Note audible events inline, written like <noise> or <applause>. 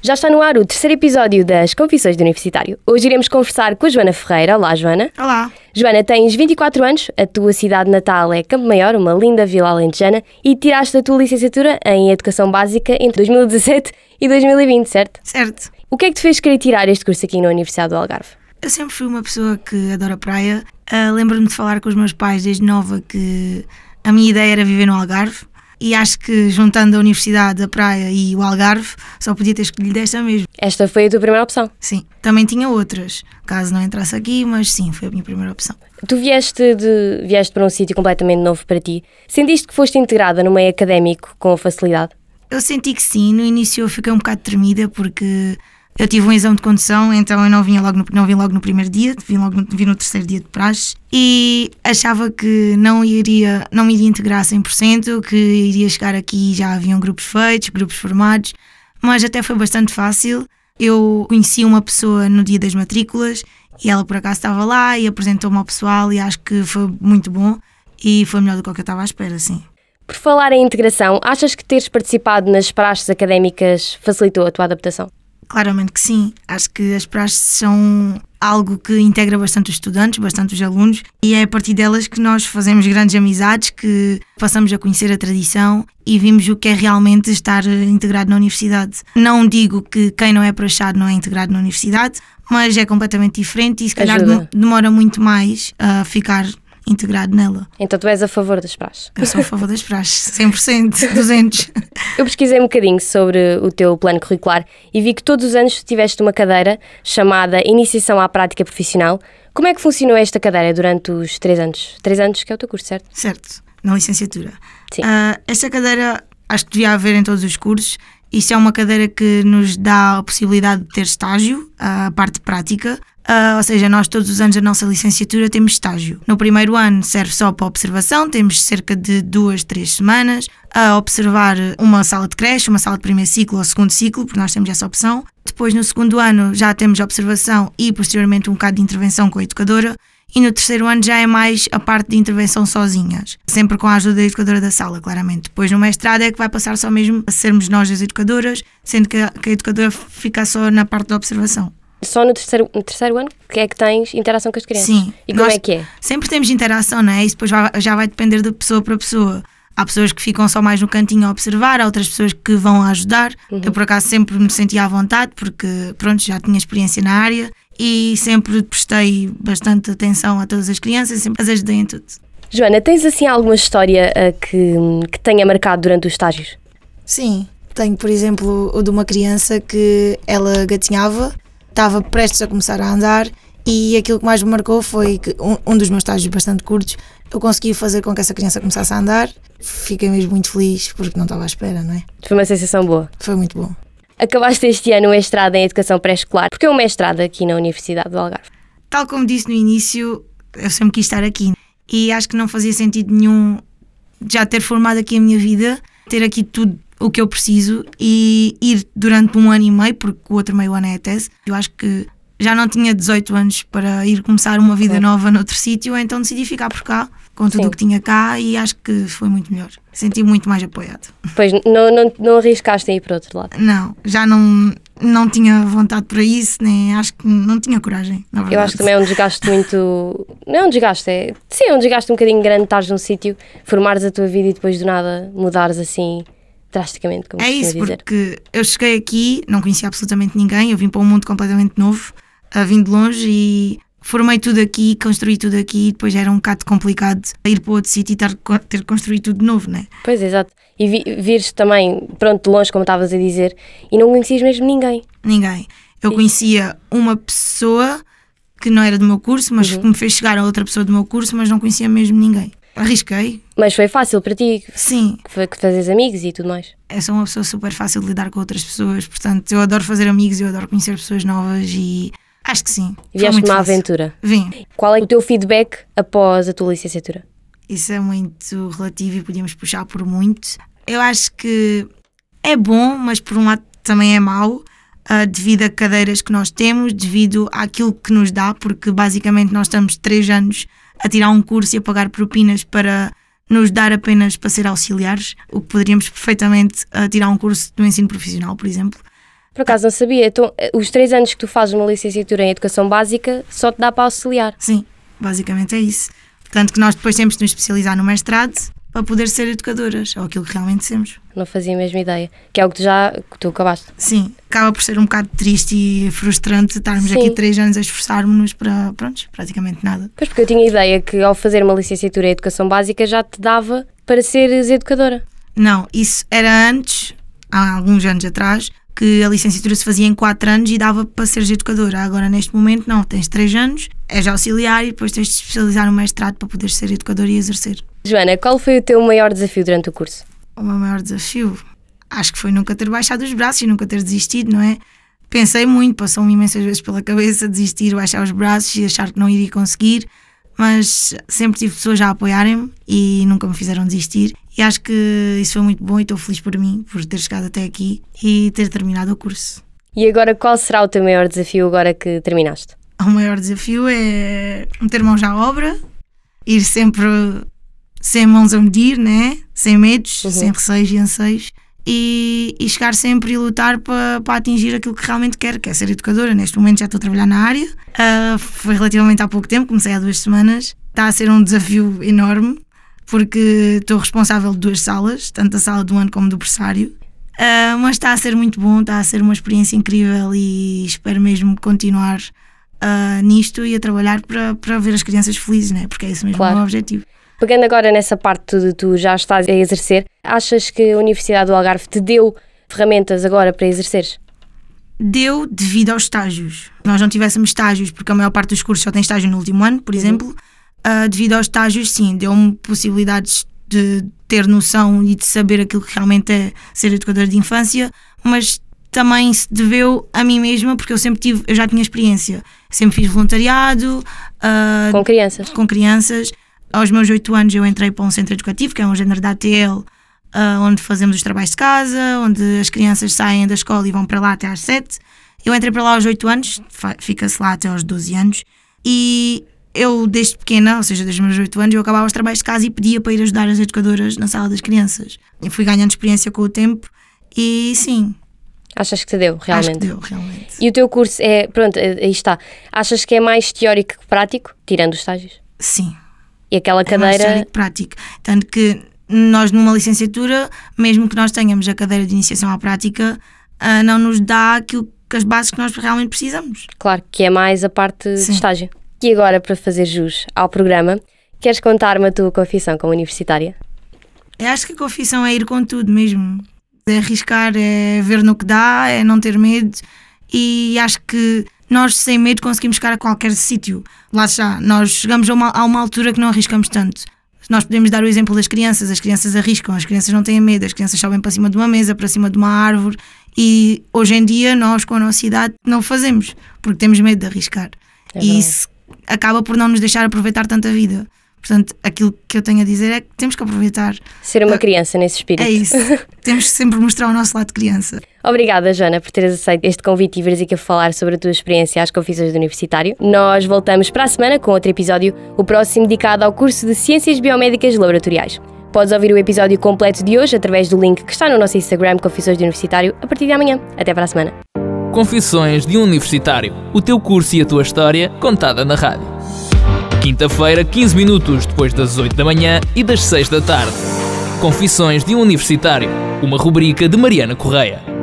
Já está no ar o terceiro episódio das Confissões do Universitário. Hoje iremos conversar com a Joana Ferreira. Olá, Joana. Olá. Joana, tens 24 anos, a tua cidade natal é Campo Maior, uma linda vila alentejana, e tiraste a tua licenciatura em Educação Básica entre 2017 e 2020, certo? Certo. O que é que te fez querer tirar este curso aqui na Universidade do Algarve? Eu sempre fui uma pessoa que adora praia. Uh, Lembro-me de falar com os meus pais desde nova que a minha ideia era viver no Algarve. E acho que juntando a universidade, a praia e o Algarve, só podia ter escolhido esta mesmo. Esta foi a tua primeira opção. Sim. Também tinha outras, caso não entrasse aqui, mas sim, foi a minha primeira opção. Tu vieste, de, vieste para um sítio completamente novo para ti. Sentiste que foste integrada no meio académico com facilidade? Eu senti que sim, no início eu fiquei um bocado tremida porque eu tive um exame de condução, então eu não, vinha logo no, não vim logo no primeiro dia, vim, logo no, vim no terceiro dia de praxe e achava que não iria, não me iria integrar a 100%, que iria chegar aqui e já haviam grupos feitos, grupos formados, mas até foi bastante fácil. Eu conheci uma pessoa no dia das matrículas e ela por acaso estava lá e apresentou-me ao pessoal e acho que foi muito bom e foi melhor do que eu estava à espera, sim. Por falar em integração, achas que teres participado nas praxes académicas facilitou a tua adaptação? Claramente que sim. Acho que as praxes são algo que integra bastante os estudantes, bastante os alunos, e é a partir delas que nós fazemos grandes amizades, que passamos a conhecer a tradição e vimos o que é realmente estar integrado na universidade. Não digo que quem não é praxado não é integrado na universidade, mas é completamente diferente e se calhar Ajuda. demora muito mais a ficar integrado nela. Então tu és a favor das praxes. Eu sou a favor das praxes, 100%, 200%. <laughs> Eu pesquisei um bocadinho sobre o teu plano curricular e vi que todos os anos tiveste uma cadeira chamada Iniciação à Prática Profissional. Como é que funcionou esta cadeira durante os três anos? Três anos que é o teu curso, certo? Certo, na licenciatura. Sim. Ah, esta cadeira acho que devia haver em todos os cursos. Isto é uma cadeira que nos dá a possibilidade de ter estágio, a parte prática. Ah, ou seja, nós todos os anos da nossa licenciatura temos estágio. No primeiro ano serve só para observação, temos cerca de duas, três semanas a observar uma sala de creche, uma sala de primeiro ciclo ou segundo ciclo, porque nós temos essa opção. Depois, no segundo ano, já temos observação e posteriormente um bocado de intervenção com a educadora. E no terceiro ano já é mais a parte de intervenção sozinhas, sempre com a ajuda da educadora da sala, claramente. Depois no mestrado é que vai passar só mesmo a sermos nós as educadoras, sendo que a, que a educadora fica só na parte da observação. Só no terceiro, no terceiro ano que é que tens interação com as crianças? Sim. E como é que é? Sempre temos interação, não é? Isso depois já vai depender de pessoa para pessoa. Há pessoas que ficam só mais no cantinho a observar, há outras pessoas que vão ajudar. Eu, por acaso, sempre me sentia à vontade, porque, pronto, já tinha experiência na área e sempre prestei bastante atenção a todas as crianças e sempre as ajudei em tudo. Joana, tens assim alguma história ah, que, que tenha marcado durante os estágios? Sim, tenho, por exemplo, o de uma criança que ela gatinhava, estava prestes a começar a andar e aquilo que mais me marcou foi que um, um dos meus estágios bastante curtos, eu consegui fazer com que essa criança começasse a andar. Fiquei mesmo muito feliz porque não estava à espera, não é? Foi uma sensação boa. Foi muito bom. Acabaste este ano o mestrado em Educação Pré-Escolar. Porque é um mestrado aqui na Universidade do Algarve? Tal como disse no início, eu sempre quis estar aqui e acho que não fazia sentido nenhum já ter formado aqui a minha vida, ter aqui tudo o que eu preciso e ir durante um ano e meio, porque o outro meio ano é a tese. Eu acho que já não tinha 18 anos para ir começar uma vida nova noutro sítio, então decidi ficar por cá, com tudo o que tinha cá e acho que foi muito melhor. Senti muito mais apoiado. Pois não, não, não arriscaste a ir para outro lado. Não, já não, não tinha vontade para isso, nem acho que não tinha coragem. Eu acho que também é um desgaste muito. Não é um desgaste, é. Sim, é um desgaste um bocadinho grande estares num sítio, formares a tua vida e depois do nada mudares assim drasticamente, como É isso, dizer. porque eu cheguei aqui, não conhecia absolutamente ninguém, eu vim para um mundo completamente novo, uh, vim de longe e formei tudo aqui, construí tudo aqui e depois era um bocado complicado ir para outro sítio e ter que construir tudo de novo, né? Pois, exato. E vi, vires também, pronto, de longe, como estavas a dizer, e não conhecias mesmo ninguém. Ninguém. Eu conhecia uma pessoa que não era do meu curso, mas Uhum. que me fez chegar a outra pessoa do meu curso, mas não conhecia mesmo ninguém. Arrisquei, Mas foi fácil para ti, sim. foi que fazes amigos e tudo mais. Eu sou uma pessoa super fácil de lidar com outras pessoas, portanto, eu adoro fazer amigos, eu adoro conhecer pessoas novas e acho que sim. Vieste uma fácil. aventura. Vim. Qual é o teu feedback após a tua licenciatura? Isso é muito relativo e podíamos puxar por muito. Eu acho que é bom, mas por um lado também é mau, uh, devido a cadeiras que nós temos, devido àquilo que nos dá, porque basicamente nós estamos três anos a tirar um curso e a pagar propinas para nos dar apenas para ser auxiliares, o que poderíamos perfeitamente uh, tirar um curso do ensino profissional, por exemplo. Por acaso não sabia, então eh, os três anos que tu fazes uma licenciatura em Educação Básica só te dá para auxiliar? Sim, basicamente é isso. Tanto que nós depois temos de nos especializar no mestrado para poder ser educadoras, ou aquilo que realmente somos. Não fazia a mesma ideia. Que é o que tu já que tu acabaste. Sim, acaba por ser um bocado triste e frustrante estarmos Sim. aqui três anos a esforçarmos-nos para, pronto, praticamente nada. Pois porque eu tinha a ideia que ao fazer uma licenciatura em Educação Básica já te dava para seres educadora. Não, isso era antes, há alguns anos atrás, que a licenciatura se fazia em quatro anos e dava para seres educadora. Agora, neste momento, não, tens três anos, és auxiliar e depois tens de especializar no mestrado para poder ser educadora e exercer. Joana, qual foi o teu maior desafio durante o curso? O meu maior desafio, acho que foi nunca ter baixado os braços e nunca ter desistido, não é? Pensei muito, passou-me imensas vezes pela cabeça desistir, baixar os braços e achar que não iria conseguir, mas sempre tive pessoas a apoiarem-me e nunca me fizeram desistir. E acho que isso foi muito bom e estou feliz por mim, por ter chegado até aqui e ter terminado o curso. E agora qual será o teu maior desafio agora que terminaste? O maior desafio é meter mãos à obra, ir sempre sem mãos a medir, né? sem medos, Uhum. sem receios e anseios, e, e chegar sempre e lutar para, para atingir aquilo que realmente quero, que é ser educadora. Neste momento já estou a trabalhar na área, Ah, foi relativamente há pouco tempo, comecei há duas semanas. Está a ser um desafio enorme, porque estou responsável de duas salas, tanto a sala do ano como do berçário. Ah, mas está a ser muito bom, está a ser uma experiência incrível e espero mesmo continuar ah, nisto e a trabalhar para, para ver as crianças felizes, né? porque é esse mesmo Claro. o objetivo. Pegando agora nessa parte de tu já estás a exercer, achas que a Universidade do Algarve te deu ferramentas agora para exerceres? Deu devido aos estágios. Nós não tivéssemos estágios, porque a maior parte dos cursos só tem estágio no último ano, por exemplo, ah, devido aos estágios, sim, deu-me possibilidades de ter noção e de saber aquilo que realmente é ser educadora de infância, mas também se deveu a mim mesma, porque eu sempre tive, eu já tinha experiência, sempre fiz voluntariado, ah, Com crianças? com crianças. Aos meus oito anos eu entrei para um centro educativo, que é um género da ATL, ah, onde fazemos os trabalhos de casa, onde as crianças saem da escola e vão para lá até às sete. Eu entrei para lá aos oito anos, fa- fica-se lá até aos 12 anos, e eu desde pequena, ou seja, desde os meus oito anos, eu acabava os trabalhos de casa e pedia para ir ajudar as educadoras na sala das crianças. Eu fui ganhando experiência com o tempo e sim, Achas que te deu, acho que realmente? deu, realmente. E o teu curso é, pronto, aí está. Achas que é mais teórico que prático, tirando os estágios? Sim, E aquela é mais cadeira. teórico prático. Tanto que nós, numa licenciatura, mesmo que nós tenhamos a cadeira de iniciação à prática, ah, não nos dá aquilo que as bases que nós realmente precisamos. Claro, que é mais a parte de Sim. estágio. E agora, para fazer jus ao programa, queres contar-me a tua confissão como universitária? Eu acho que a confissão é ir com tudo mesmo. É arriscar, é ver no que dá, é não ter medo. E acho que nós, sem medo, conseguimos chegar a qualquer sítio. Lá está, nós chegamos a uma, a uma altura que não arriscamos tanto. Nós podemos dar o exemplo das crianças, as crianças arriscam, as crianças não têm medo, as crianças sobem para cima de uma mesa, para cima de uma árvore e hoje em dia nós com a nossa idade não fazemos, porque temos medo de arriscar. É e isso acaba por não nos deixar aproveitar tanta vida. Portanto, aquilo que eu tenho a dizer é que temos que aproveitar. Ser uma Ah, criança nesse espírito. É isso. <laughs> temos que sempre mostrar o nosso lado de criança. Obrigada, Joana, por teres aceito este convite e veres aqui a falar sobre a tua experiência às confissões do universitário. Nós voltamos para a semana com outro episódio, o próximo dedicado ao curso de Ciências Biomédicas Laboratoriais. Podes ouvir o episódio completo de hoje através do link que está no nosso Instagram, Confissões do Universitário, a partir de amanhã. Até para a semana. Confissões de um Universitário. O teu curso e a tua história contada na rádio. Quinta-feira, 15 minutos depois das 8 da manhã e das 6 da tarde. Confissões de um Universitário. Uma rubrica de Mariana Correia.